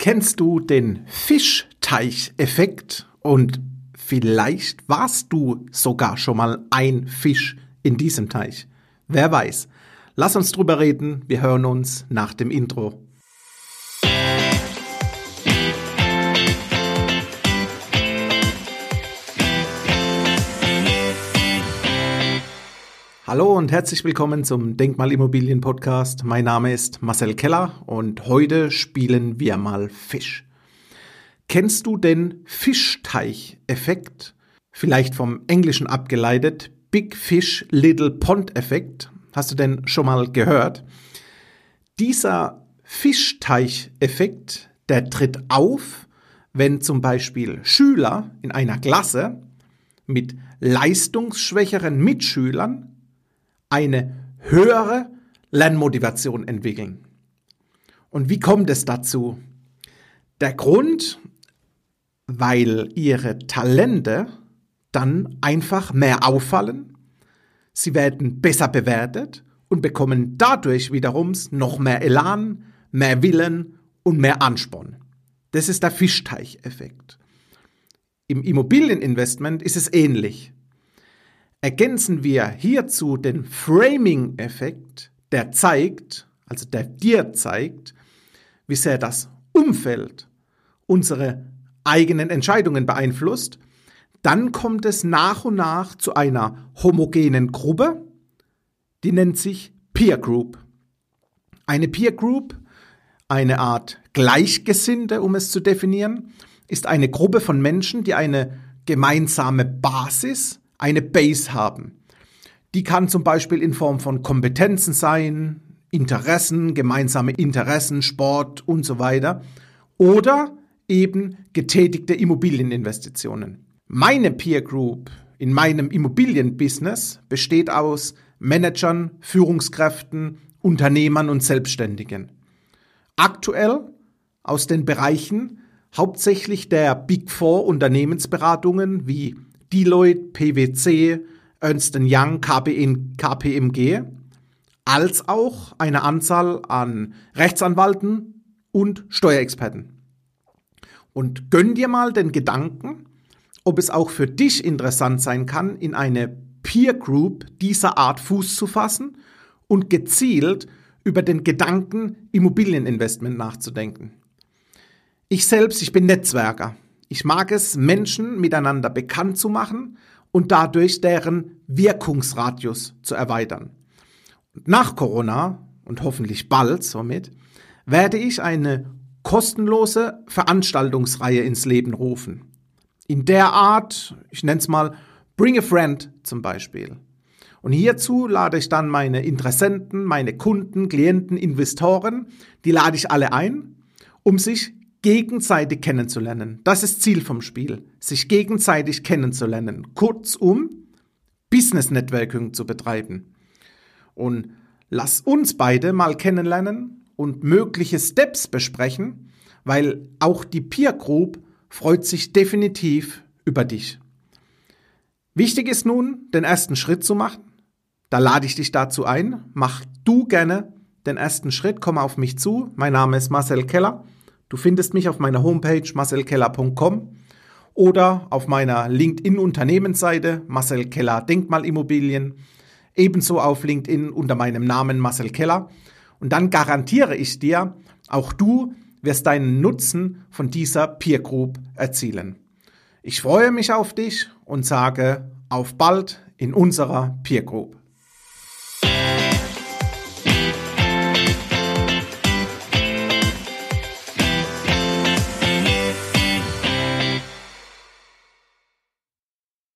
Kennst du den Fischteicheffekt? Und vielleicht warst du sogar schon mal ein Fisch in diesem Teich. Wer weiß. Lass uns drüber reden. Wir hören uns nach dem Intro. Hallo und herzlich willkommen zum Denkmalimmobilien Podcast. Mein Name ist Marcel Keller und heute spielen wir mal Fisch. Kennst du den Fischteicheffekt? Vielleicht vom Englischen abgeleitet, Big Fish Little Pond Effekt. Hast du denn schon mal gehört? Dieser Fischteicheffekt, der tritt auf, wenn zum Beispiel Schüler in einer Klasse mit leistungsschwächeren Mitschülern eine höhere Lernmotivation entwickeln. Und wie kommt es dazu? Der Grund, weil ihre Talente dann einfach mehr auffallen, sie werden besser bewertet und bekommen dadurch wiederum noch mehr Elan, mehr Willen und mehr Ansporn. Das ist der Fischteicheffekt. Im Immobilieninvestment ist es ähnlich. Ergänzen wir hierzu den Framing-Effekt, der zeigt, also der dir zeigt, wie sehr das Umfeld unsere eigenen Entscheidungen beeinflusst, dann kommt es nach und nach zu einer homogenen Gruppe, die nennt sich Peer Group. Eine Peer Group, eine Art Gleichgesinnte, um es zu definieren, ist eine Gruppe von Menschen, die eine gemeinsame Basis eine Base haben. Die kann zum Beispiel in Form von Kompetenzen sein, Interessen, gemeinsame Interessen, Sport und so weiter. Oder eben getätigte Immobilieninvestitionen. Meine Peer Group in meinem Immobilienbusiness besteht aus Managern, Führungskräften, Unternehmern und Selbstständigen. Aktuell aus den Bereichen hauptsächlich der Big Four Unternehmensberatungen wie Deloitte, PwC, Ernst Young, KPMG, als auch eine Anzahl an Rechtsanwalten und Steuerexperten. Und gönn dir mal den Gedanken, ob es auch für dich interessant sein kann, in eine Peer Group dieser Art Fuß zu fassen und gezielt über den Gedanken Immobilieninvestment nachzudenken. Ich selbst, ich bin Netzwerker. Ich mag es, Menschen miteinander bekannt zu machen und dadurch deren Wirkungsradius zu erweitern. Nach Corona und hoffentlich bald somit werde ich eine kostenlose Veranstaltungsreihe ins Leben rufen. In der Art, ich nenne es mal Bring a Friend zum Beispiel. Und hierzu lade ich dann meine Interessenten, meine Kunden, Klienten, Investoren, die lade ich alle ein, um sich gegenseitig kennenzulernen. Das ist Ziel vom Spiel, sich gegenseitig kennenzulernen. Kurzum, Business Networking zu betreiben. Und lass uns beide mal kennenlernen und mögliche Steps besprechen, weil auch die Peer Group freut sich definitiv über dich. Wichtig ist nun, den ersten Schritt zu machen. Da lade ich dich dazu ein. Mach du gerne den ersten Schritt, komm auf mich zu. Mein Name ist Marcel Keller. Du findest mich auf meiner Homepage marcelkeller.com oder auf meiner LinkedIn-Unternehmensseite Marcel Keller Denkmalimmobilien, ebenso auf LinkedIn unter meinem Namen Marcel Keller. Und dann garantiere ich dir, auch du wirst deinen Nutzen von dieser Peer Group erzielen. Ich freue mich auf dich und sage auf bald in unserer Peer Group.